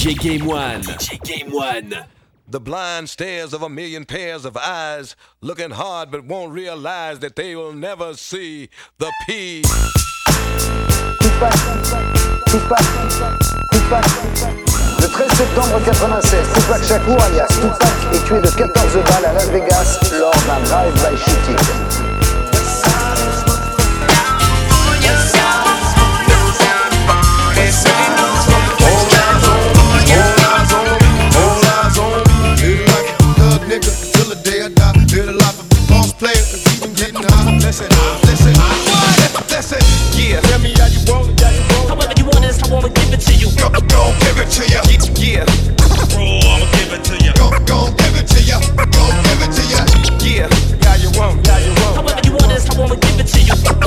DJ Game One. DJ Game One. The blind stares of a million pairs of eyes, looking hard but won't realize that they will never see the P. Tupac, Tupac, Tupac. Le 13 septembre 96, Tupac Shakur alias Tupac est tué de 14 balles à Las Vegas lors d'un drive-by shooting. You. Go, go, give it to ya. Yeah. Bro, I'ma give it to you. Go, go, give it to ya. Go, give it to ya. Yeah. How you want it, how you want it. However you want it, I wanna give it to you.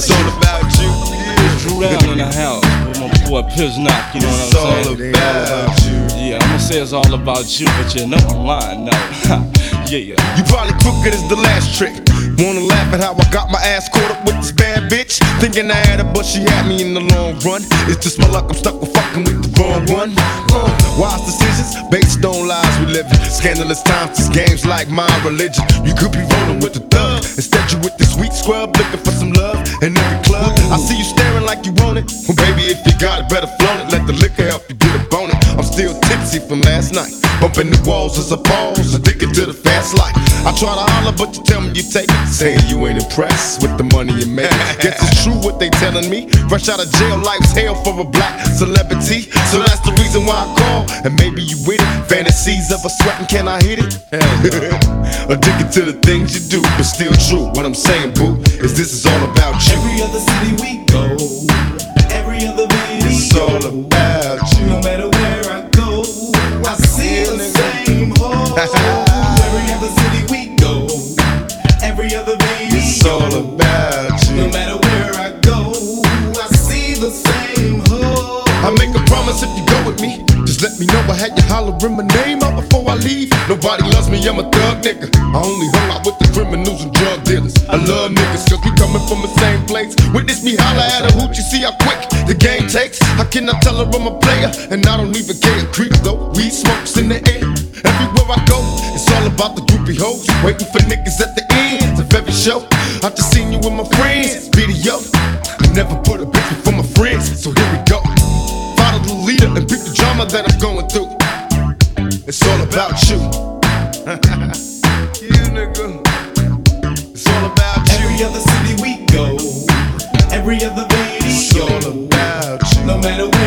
It's all about It's all you. Dru Down in the house with my boy Piznock, you know what I'm all saying? about you. Yeah, I'ma say it's all about you, but you know I'm lying now. yeah, yeah. You probably crooked as the last trick. Wanna laugh at how I got my ass caught up with this bad bitch? Thinking I had her, but she had me in the long run. It's just my luck, I'm stuck with fucking with the wrong one. Wise decisions based on lies we live in. Scandalous times, this game's like my religion. You could be rolling with the thug. Instead, you with the sweet scrub looking for some love in every club. I see you staring like you want it. Well, baby, if you got it, better flaunt it. Let the liquor help you still from last night. Bumping the walls as a pause, addicted to the fast life. I try to holler, but you tell me you take it. Saying you ain't impressed with the money you make. Guess it's true what they telling me. Fresh out of jail, life's hell for a black celebrity. So that's the reason why I call. And maybe you with it. Fantasies of a sweating, can I hit it? addicted to the things you do, but still true. What I'm saying, boo, is this is all about you. Every other city we go, every other video, It's all about you. no matter every other city we go, every other video, It's all about you. no matter where I go, I see the same hole. I make a promise if you go with me. Just let me know I had you hollering my name out before I leave. Nobody loves me, I'm a thug nigga. I only hung out with the criminals and drug dealers. I love niggas cause we coming from the same place. Witness me holler at a hoot, you see how quick the game takes. I tell her I'm a player? And I don't even care. Creep though, weed smokes in the air. All about the groupie hoes. Waiting for niggas at the end of every show. I just seen you with my friends, video. I never put a bitch before my friends, so here we go. Follow the leader and beat the drama that I'm going through. It's all about you. you nigga. It's all about you. Every other city we go, every other It's all about you. no matter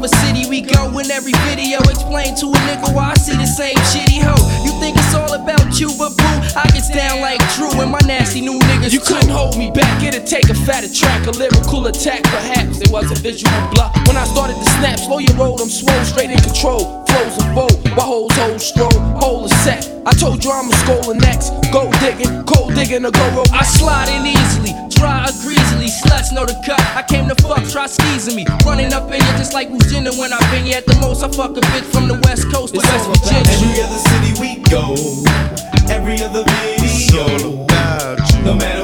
Other city we go in every video explain to a nigga why I see the same shitty hoe. You think it's all about you, but boo, I get down like Drew and my nasty new niggas. You couldn't hold me back, it'd take a fatter track, a lyrical attack, perhaps. It was a visual block. When I started to snap, slow your roll, I'm swole, straight in control. Flows a vote, my hoes hold stroll, hole is set. I told you I'm a skull next. Gold digging, cold digging, a go rope. I slide in easily, dry or greasily. Sluts know the cut. I came to fuck, try skeezing me. Running up in you just like Virginia when I've been here at the most. I fuck a bitch from the west coast to West Virginia. Every other city we go, every other It's all video. about you. No matter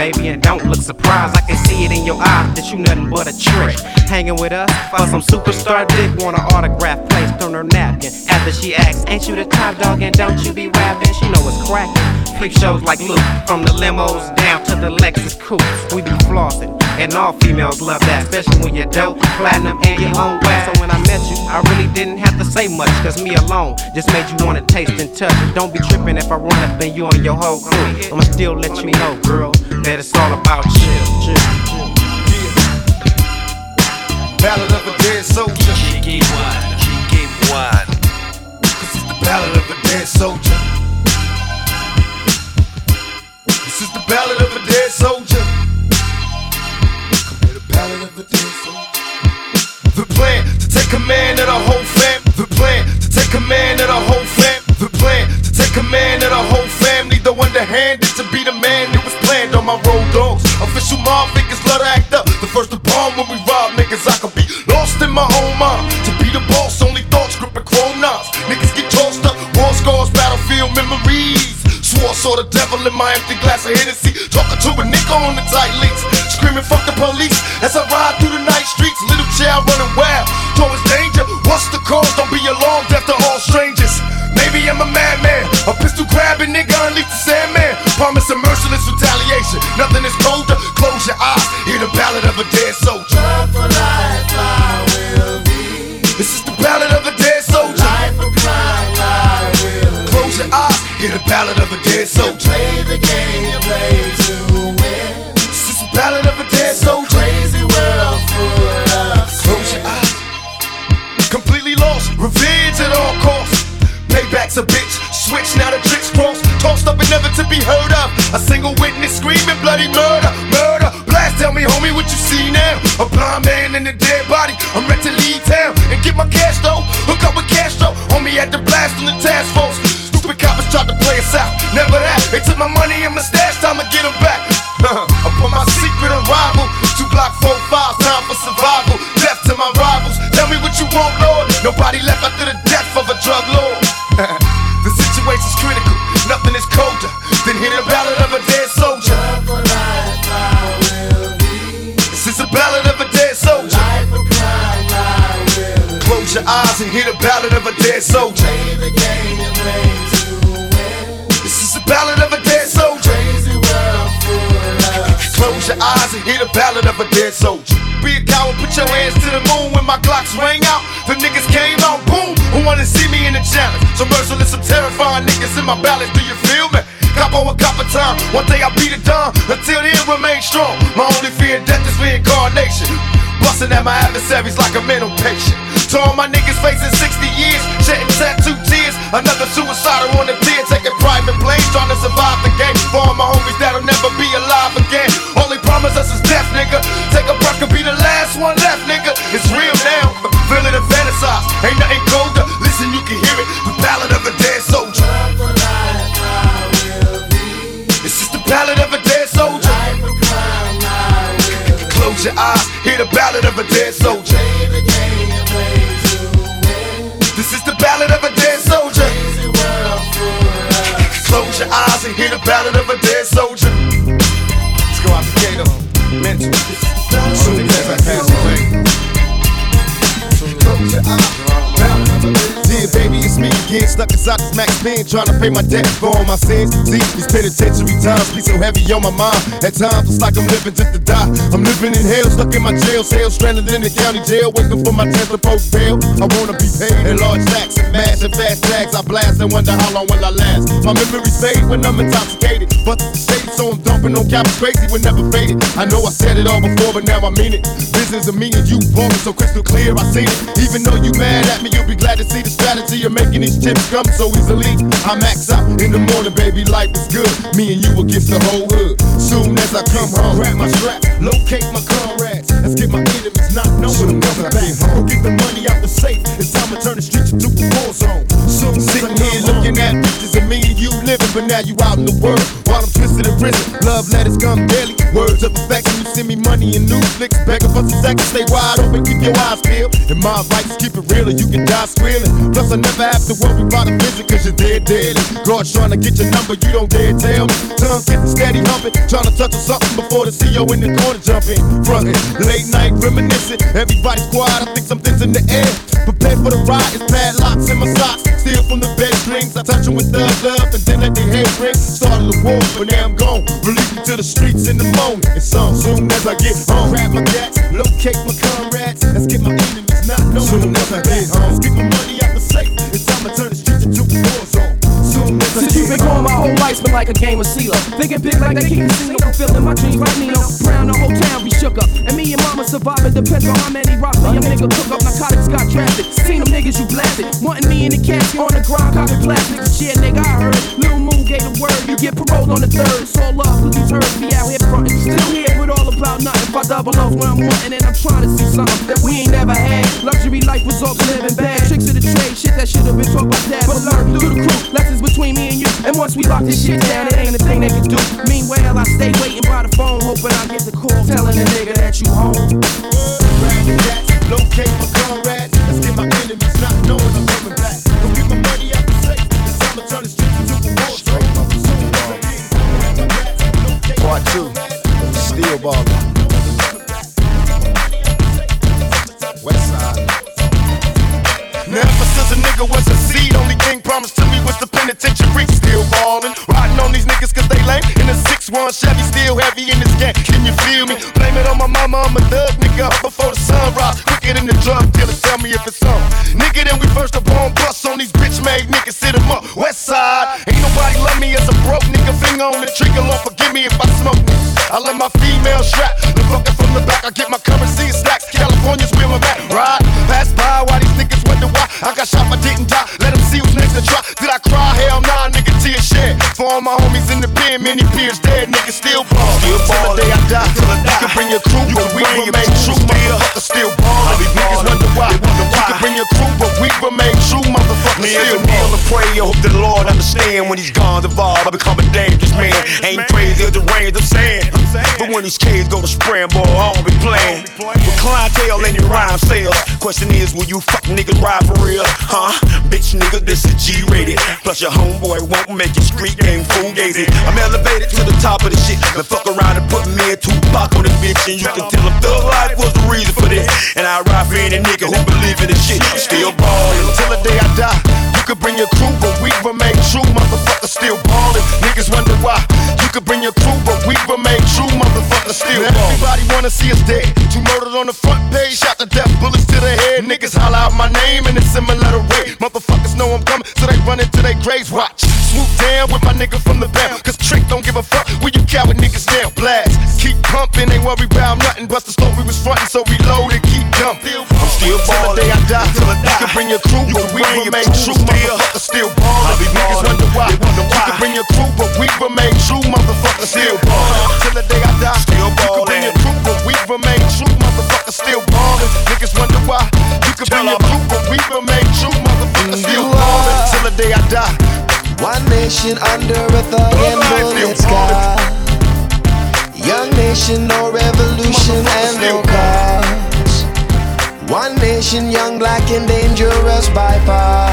baby, and don't look surprised. I can see it in your eyes that you nothing but a trick. Hanging with us for some superstar dick, want an autograph placed on her napkin. After she asks, Ain't you the top dog and don't you be rapping? She know it's cracking. Freak shows like Luke, from the limos down to the Lexus coupes. We be flossing, and all females love that, especially when you're dope, platinum, and your own wax. So when I met you, I really didn't have to say much, cause me alone just made you wanna taste and touch. Don't be tripping if I run up and you and your whole crew. I'ma still let you know, girl, that it's all about you. Ballad of a dead soldier. She gave one. She gave one. This is the ballad of a dead soldier. This is the ballad of a dead soldier. Command of the whole fam. The plan to take command of the whole fam. The plan to take command of the whole family. The underhanded to be the man that was planned on my road dogs. Official mob figures love to act up. The first to bomb when we rob niggas. I could be lost in my own mind. To be the boss, only thoughts gripping chrome knives. Niggas get tossed up. War scars, battlefield memories. Swore saw the devil in my empty glass of Hennessy. Talking to a nigga on the tight leaks. Screaming fuck the police as I ride through the night streets. Little child running wild Promise a merciless retaliation. Nothing is colder. Close your eyes. Hear the ballad of a dead soldier. Heard of. A single witness screaming bloody murder, murder. Blast, tell me, homie, what you see now? A blind man in a dead body. I'm ready to leave town and get my cash though. Hook up with Castro. Homie had the blast on the task force. Stupid coppers tried to play us out. Never that. They took my money and my stash. To get them back. I put my secret on rival. Two block four five. Time for survival. Death to my rivals. Tell me what you want, Lord. Nobody left after the eyes and hear the ballad of a dead soldier. This is a ballad of a dead soldier. Close your eyes and hear the ballad of a dead soldier. Be a coward, put your hands to the moon when my Glocks rang out. The niggas came out, boom. Who wanna see me in the challenge? So merciless, I'm terrifying niggas in my ballads. Do you feel me? Cop over copper time. One day I'll be the dawn. Until then, remain strong. My only fear of death is reincarnation. Busting at my adversaries like a mental patient. To all my niggas facing 60 years, shedding tattoo tears. Another suicidal on the pier, taking private planes, trying to survive the game. For all my homies that'll never be alive again. They promise us is death, nigga. Take a breath, could be the last one left, nigga. It's real now. Feel it and fantasize. Ain't nothing colder. Listen, you can hear it. The ballad of a dead soldier. This is the ballad of a dead soldier. Close your eyes, the ballad of a dead soldier. This is the ballad of a dead soldier. Close your eyes and hear the ballad of a dead soldier. Let's go out to Gator. Um, mental. Soon as I pass away. Close your eyes. Again, stuck inside this max pen, trying to pay my debt for all my sins. See, these penitentiary times be so heavy on my mind. At times, it's like I'm living just to die. I'm living in hell, stuck in my jail cell, stranded in the county jail, waiting for my chance to post bail. I wanna be paid in large stacks, mash and fast tags. I blast and wonder how long will I last. My memories fade when I'm intoxicated, but the state, so I'm dumping on cap crazy, we never faded. I know I said it all before, but now I mean it. Business of me and you, walking so crystal clear, I seen it. Even though you mad at me, you'll be glad to see the strategy of making these chips come so easily. I max out in the morning, baby, life is good. Me and you against the whole hood. Soon as I come home, grab my strap, locate my comrades. Let's get my enemies not knowing I'm coming back. Go get the money out the safe. It's time to turn the streets into a war zone. Soon sitting here looking at pictures of me and you but now you out in the world. While I'm twisted and risen, love letters come daily. Words of affection, you send me money and new flicks. Begging for some seconds, stay wide open, keep your eyes peeled. And my is keep it real or you can die squealing. Plus, I never have to worry about a visit, cause you're dead dead. God's trying to get your number, you don't dare tell me. Tongue getting steady humping, trying to touch on something before the CEO in the corner jump in. Frontin', late night reminiscing, everybody's quiet, I think something's in the air. Prepare for the ride, it's padlocks in my socks. Steal from the bed strings, I touch them with thug love and then let their head ring. Started the war, but now I'm gone. Release me to the streets in the moment. And so soon as I get home, grab my gats, locate my comrades. Let's get my enemies not known. Soon as I get home, let's get my money out the safe. It's time to turn the streets into a war zone. Soon as I Since you've been going, my whole life's been like a game of CeeLo. Thinking big like they keep casino, fulfilling my dreams like Nino. Brown, the whole town be shook up. And me and mama surviving depends on how many rocks a nigga cook up. Narcotics got drafted. Seen them niggas you blasted. Wanting me in the casket on the ground, copping plastic. Shit, nigga, I heard. Lil Moon gave the word. You get paroled on the third. It's all love, cause these herbs be out here frontin'. Still here with all about nothing. If I double off where I'm wanting, and I'm trying to see something that we ain't never had. Luxury life was all living bad. Tricks of the trade, shit that should've been taught by dad. But learn through the crew. Lessons between me and you. And once we lock this shit down, it ain't a thing they can do. Meanwhile, I stay waiting by the phone, hoping I get the call telling the nigga that you home. Gats, locate my comrades. Let's get my enemies not knowing I'm coming back. Go get my money out the safe. It's time to turn the streets into a war zone. I get home, grab my gats, my Part two, Steel Baller. West Side. Now ever since a nigga was a seed, only thing promised to me was the penitentiary. Still ballin', riding on these niggas cause they lame. In a 6-1 Chevy, still heavy in this gang. Can you feel me? Blame it on my mama, I'm a thug nigga. Before the sun rise, quicker than the drug dealer. Tell me if it's on. Nigga, then we first up on bus on these bitch made niggas. Sit 'em up, West Side. Ain't nobody love me as a broke nigga. Finger on the trigger, Lord forgive me if I smoke. I let my female strap. The fucker from the back, I get my currency in all my homies in the pen, many peers dead, niggas still ball. Still ball. Till the day I die. Till I die. You can bring your crew, but we remain true. Motherfuckers still ball. These niggas wonder why. You can bring your crew, but we remain true. Me still and kneel ball. and pray, I hope the Lord understand when he's gone evolve. I become a dangerous man. Ain't crazy as the range I'm saying. But when these kids go to spraying, boy, I don't be playing. With clientele and your rhyme sales. Question is, will you fuck niggas ride for real? Huh? Bitch nigga, this is G rated. Plus your homeboy won't make your street game fool fugazi. I'm elevated to the top of the shit. Then fuck around and put me and Tupac on this bitch. And you can tell him thug life was the reason for this. And I ride for any nigga who believe in this shit. Still ballin'. Till the day I die. You could bring your crew, but we remain true. Motherfuckers still ballin'. Niggas wonder why. You could bring your crew, but we remain true. Motherfuckers still ballin'. Everybody wanna see us dead. Two murdered on the front page, shot to death, bullets to the head. Niggas holler out my name and it's in a similar way. Motherfuckers know I'm coming, so they run into their graves. Watch. Swoop down with my nigga from the back. Cause Trick don't give a fuck where you coward niggas down. Blast. Keep pumping, ain't worry about nothing. Bust the store we was frontin', so we and bring your crew, but we remain true. Motherfuckers still ballin'. Niggas wonder why. Wonder You can bring your crew, but we remain true. Motherfuckers still ballin'. Till the day I die. Still You can bring ballin'. your crew, but we remain true. Motherfuckers still ballin'. Niggas wonder why. You can bring your crew, but we remain true. Motherfuckers still ballin'. Till the day I die. One nation under a thug and bullet sky. Young nation, no revolution and no cause. One nation, young, black, and dangerous by far.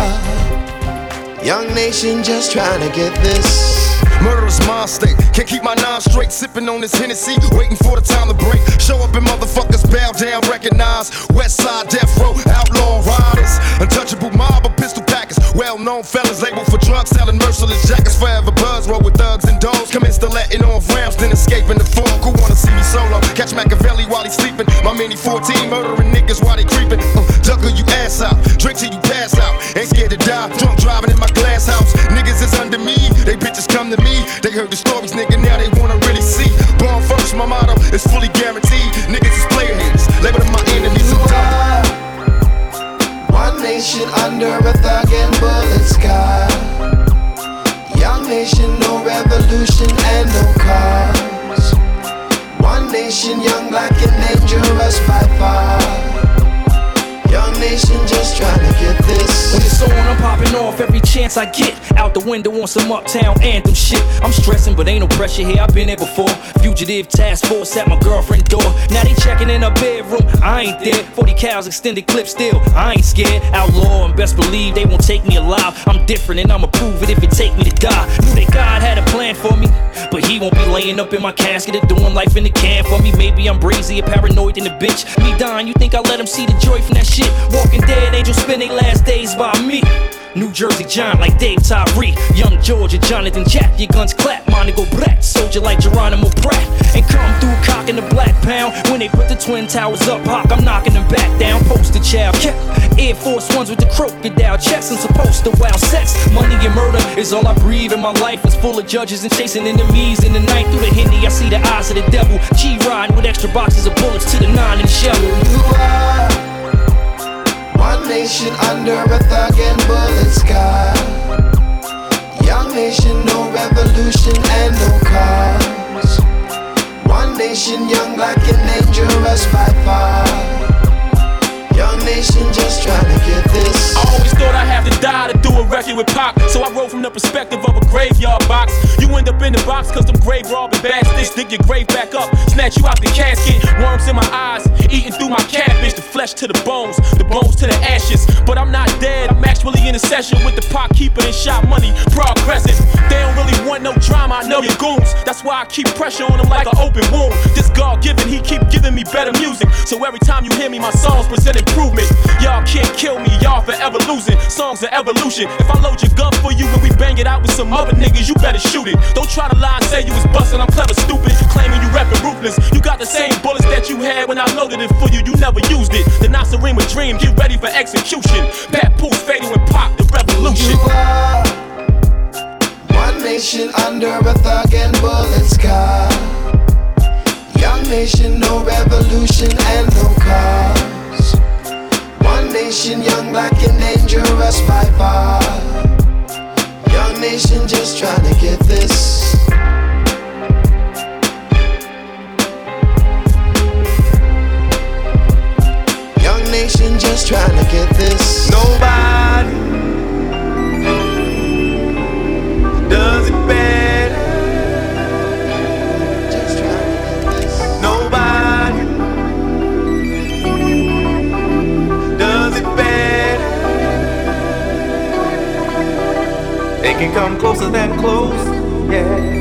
Young nation, just trying to get this. Murderous mind state. Can't keep my nine straight, sipping on this Hennessy, waiting for the time to break. Show up and motherfuckers bow down, recognize. West side death row, outlaw riders. Untouchable mob of pistol packers. Well known fellas labeled for drug selling, merciless jackets. Forever buzz, roll with thugs and dogs. Commence to letting off rounds, then escaping the fog. Who wanna see me solo? Catch Machiavelli while he's sleeping. My mini 14 murdering niggas while they creeping. Uh, juggle you ass out, drink till you pass out. Ain't scared to die, drunk driving in my glass house. Niggas is under me, bitches come to me. They heard the stories, nigga, now they wanna really see. Born first, my motto is fully guaranteed. Niggas is label my enemies. One nation under a thug and bullet sky. Young nation, no revolution and no cause. One nation, young, black, and dangerous by far. Nation, just trying to get this. When it's on, I'm popping off every chance I get. Out the window on some uptown anthem shit. I'm stressing, but ain't no pressure here. I've been there before. Fugitive task force at my girlfriend door. Now they checking in her bedroom. I ain't there. 40 cows extended clip still. I ain't scared. Outlaw and best believe they won't take me alive. I'm different and I'ma prove it if it take me to die. Knew that God had a plan for me, but he won't be laying up in my casket or doing life in the can for me. Maybe I'm brazy or paranoid than a bitch. Me dying, you think I let him see the joy from that shit? Walking dead, angels spend their last days by me. New Jersey John like Dave Tyree. Young Georgia Jonathan Jack. Your guns clap, mine go brat. Soldier like Geronimo Pratt. And come through cocking the black pound. When they put the twin towers up, hawk, I'm knocking them back down. Poster child. Yeah. Air Force Ones with the crocodile checks. I'm supposed to wow sex. Money and murder is all I breathe. And my life is full of judges and chasing enemies. In the night through the Hindi, I see the eyes of the devil. G riding with extra boxes of bullets to the nine and shovel. One nation under a thug and bullet sky. Young nation, no revolution and no cause. One nation, young, black, and dangerous by far. Nation, just trying to get this. I always thought I'd have to die to do a record with Pac. So I wrote from the perspective of a graveyard box. You end up in the box cause them grave robbing bastards dig your grave back up, snatch you out the casket. Worms in my eyes, eating through my cabbage. The flesh to the bones, the bones to the ashes. But I'm not dead, I'm actually in a session with the pot keeper and shot money progressing. They don't really want no drama, I know your goons. That's why I keep pressure on them like an open wound. This God given, he keep giving me better music. So every time you hear me, my songs present improvement. Y'all can't kill me, y'all forever losing. Songs of evolution. If I load your gun for you and we bang it out with some other niggas, you better shoot it. Don't try to lie and say you was bustin', I'm clever, stupid. You claiming you rapping ruthless. You got the same bullets that you had when I loaded it for you, you never used it. The Nacirema dream, get ready for execution. Papoose, Fatal, and Pop, the revolution. You are one nation under a thug and bullet sky. Young nation, no revolution and no cause. One nation, young, black, and dangerous by far. Young nation, just trying to get this. Young nation, just trying to get this. Nobody can come closer than close, yeah.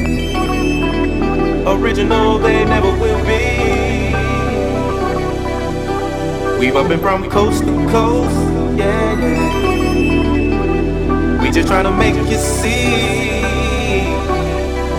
Original, they never will be. We've up and from coast to coast, yeah, yeah. We just trying to make you see.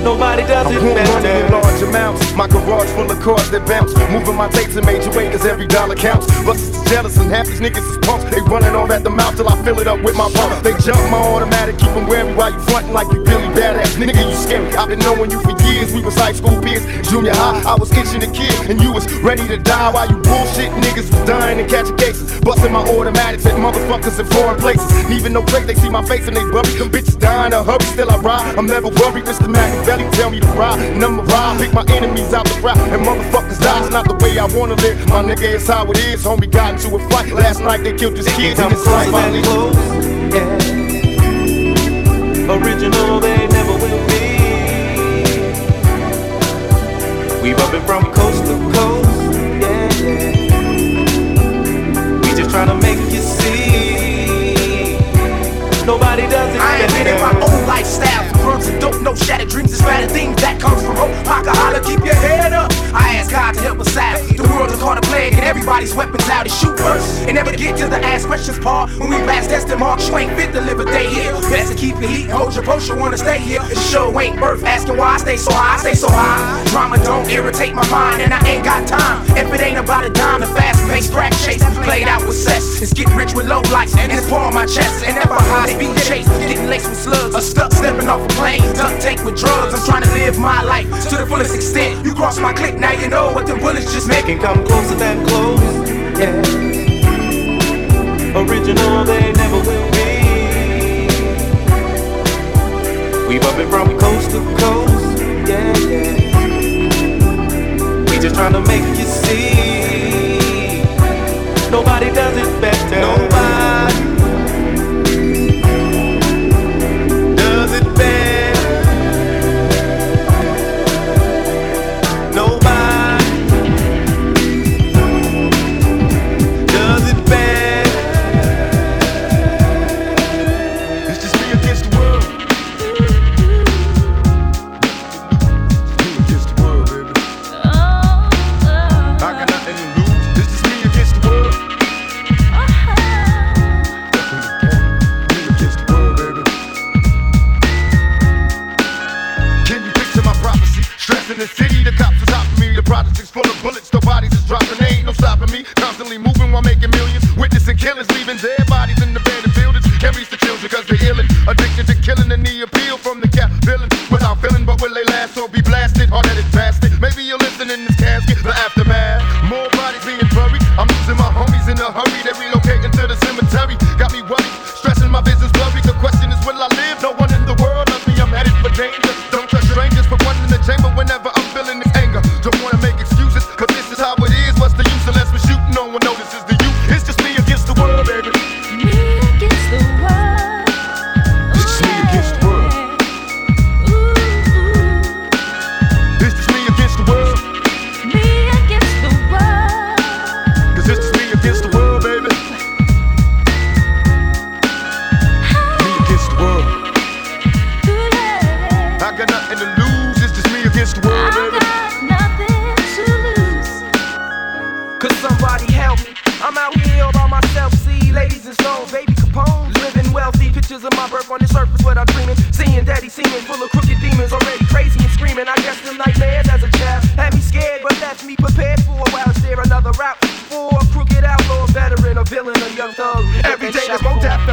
Nobody does it money in large amounts. My garage full of cars that bounce. Moving my tapes in major way, cause every dollar counts. Busters is jealous and half these niggas is punks. They running all at the mouth till I fill it up with my pump. They jump my automatic, keep them wary while you frontin' like you really badass. Nigga, you scary. I've been knowing you for years. We was high school peers. Junior high, I was itching a kid. And you was ready to die while you bullshit niggas was dying and catching cases. Busting my automatics at motherfuckers in foreign places. Leaving no trace, they see my face and they worry. Them bitches dying to hurry, still I ride. I'm never worried. Mr. Machiavelli tell me to ride. And I'ma ride, pick my enemies out the fry. And motherfuckers die. It's not the way I wanna live. My nigga, it's how it is. Homie got into a fight. Last night they killed this kid in Come his life. closer I than live. close, yeah. Original, they never will be. We've up and from coast to coast, yeah, yeah. We just trying to make you see. Nobody does it I invented my better. own lifestyle. No shattered dreams is better things that comes from hope. Pocket keep your head To help us out. The world is caught a plague and everybody's weapons out to shoot first. And never get to the ask questions part. When we blast test them marks, you ain't fit to live a day here. Best to keep it heat, hold your post, you wanna stay here. It sure ain't worth asking why I stay so high, I stay so high. Drama don't irritate my mind and I ain't got time. If it ain't about a dime, the fast paced rap chase played out with cess. It's get rich with low lights and it's pour on my chest. And never high speed chase, getting laced with slugs. Or stuck stepping off a plane, duct tape with drugs. I'm trying to live my life to the fullest extent. You cross my click, now you know what the bullets just make. Can come closer than close, yeah. Original, they never will be. Up and from coast to coast, yeah, yeah. We just trying to make you see. Nobody does it better. Maybe you're listening in this casket, but after pictures of my birth on the surface, what I'm dreaming. Seeing daddy seeming full of crooked demons, already crazy and screaming. I guess them nightmares as a child had me scared, but left me prepared for a while. Is there another route for a crooked outlaw, veteran, a villain, a young thug? Every day there's more death,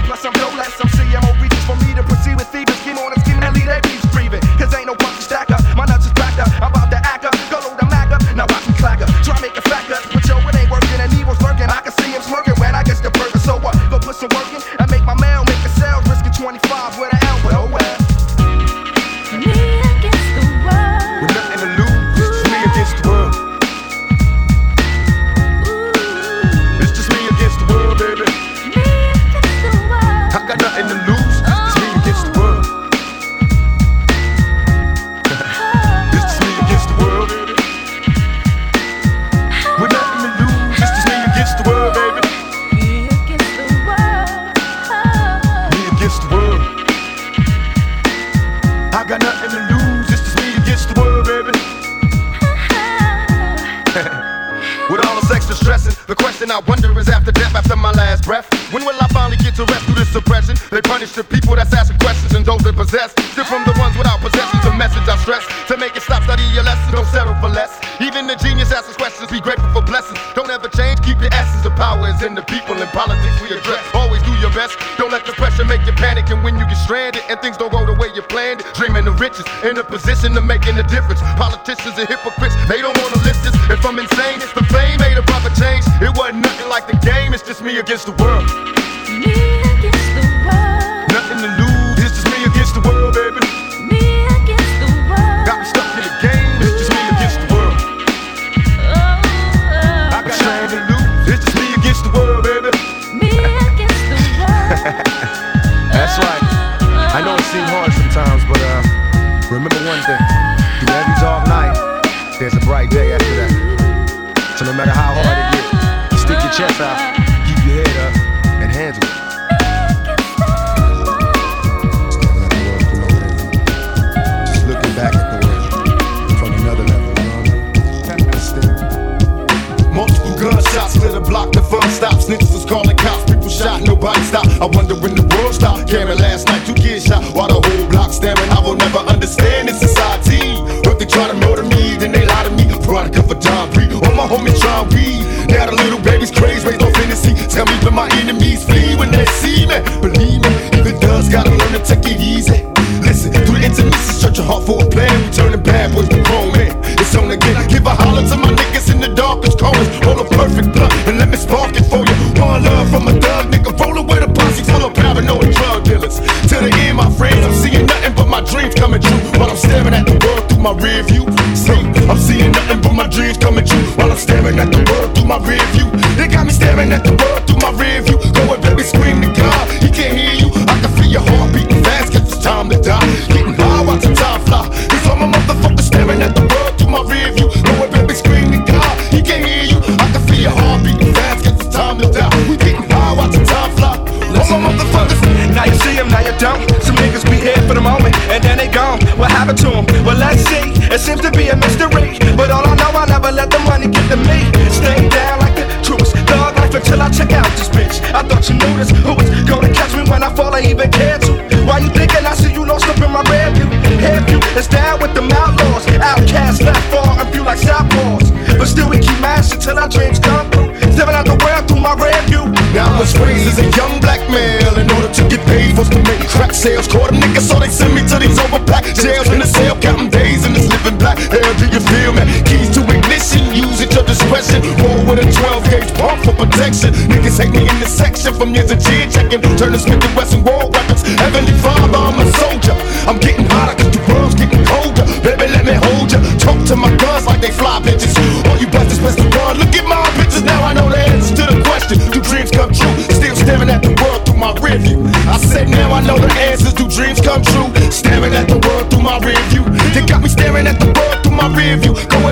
in a position of making a difference. Politicians are hypocrites, my enemies flee when they see me. Mystery. But all I know, I never let the money get to me. Stay down like the truest thug life until I check out this bitch. I thought you knew this. Who was gonna catch me when I fall? I even care to. Why you thinking I see you lost up in my rear view? Head view is down with the outlaws. Outcasts left far and few like southpaws. But still we keep mashing till our dreams come through. Stepping out the world through my rear view. Now I was raised as a young black male in order to get paid for to make crack sales. Caught them niggas, so they send me to these overpacked jails in the cell, counting days in black hell. Do you feel me? Keys to ignition, use at your discretion. Roll with a 12 gauge pump for protection. Niggas hate me in this section from years of chin checking. Turn the Smith and Wesson war weapons. Heavenly Father, I'm a soldier. I'm getting hotter cause the world's getting colder. Baby, let me hold ya. Talk to my guns like they fly bitches. All you bastards best to run. Look at my pictures now. I know the answer to the question. Do dreams come true? Still staring at the world through my rear view. I said now I know the answers. Do dreams come true? Staring at the world through my rear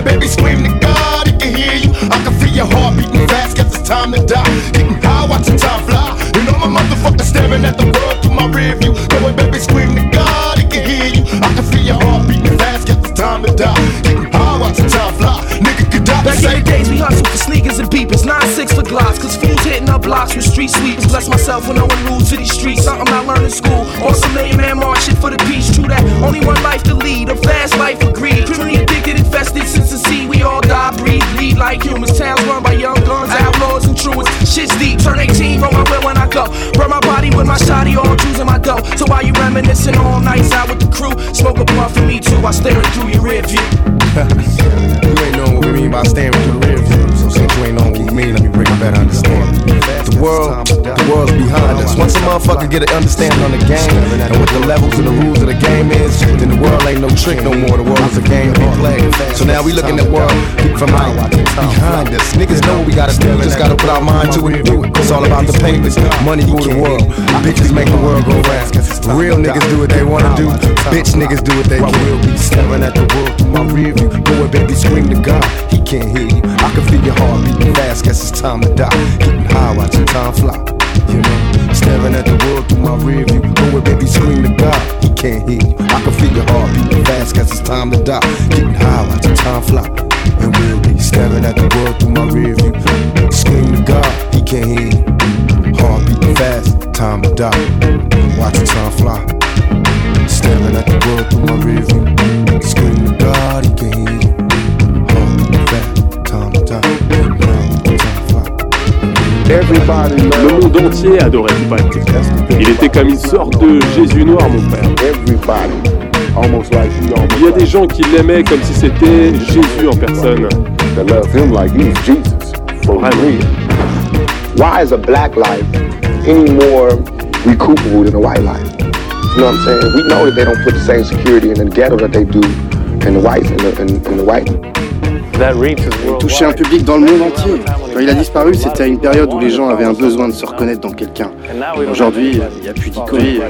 baby, scream to God. He can hear you. I can feel your heart beating fast. Cause it's time to die. Getting high, watching time fly. And all my motherfuckers staring at the world through my rear view. Go ahead, baby, scream to God. He can hear you. I can feel your heart beating fast. Cause it's time to die. Getting high, watching time fly. Nigga, could die. Back in the days, we hustled for sneakers and peepers. 9-6 for glocks, cause fools hitting up blocks with street sweepers. Bless myself when no one rules to these streets. Something I learned in school. On some million man march shit for the peace. True that, only one life to lead. A fast life for greed. Criminally like humans. Towns run by young guns, outlaws and truants. Shit's deep, turn 18, roll my will when I go. Burn my body with my shotty, all choosing my dough. So while you reminiscing all nights out with the crew, smoke a blunt for me too. I staring through your rear view. you ain't knowing what we mean by staring through the rear view. So since you ain't knowing what we mean, let me bring a better understanding. The world, the world's behind us. Once a motherfucker get an understanding on the game and what the levels and the rules of the game is, then the world ain't no trick no more. The world is a game to be played. So now we looking at world from out behind us. Niggas know what we gotta do. We just gotta put our mind to it and do it. It's all about the papers. Money rule the world. Bitches make the world go round. Real niggas do what they wanna do. Bitch niggas do what they will. Be staring at the world through my rear view. And baby scream to God. He can't hear you. I can feel your heart beating fast. Guess it's time to die. Getting high, watching time fly. You know, staring at the world through my rear view. Go and baby scream to God. He can't hear you. I can feel your heart beating fast. Guess it's time to die. Getting high, watching time fly. And we'll be staring at the world through my rear view. Scream to God. He can't hear you. Heart beating fast. Time to die. Watching time fly. Staring at the world through my rear view. Scream Le monde entier adorait Tupac. Il était comme une sorte de Jésus noir, mon frère. Il y a des gens qui l'aimaient comme si c'était Jésus en personne. Vraiment. Why is a black life any more recuperable than a white life? You know what I'm saying? We know that they don't put the same security in the ghetto that they do in the white in the, in, in the white. Il touchait un public dans le monde entier. Quand il a disparu, c'était à une période où les gens avaient un besoin de se reconnaître dans quelqu'un. Aujourd'hui, il n'y a plus d'icônes.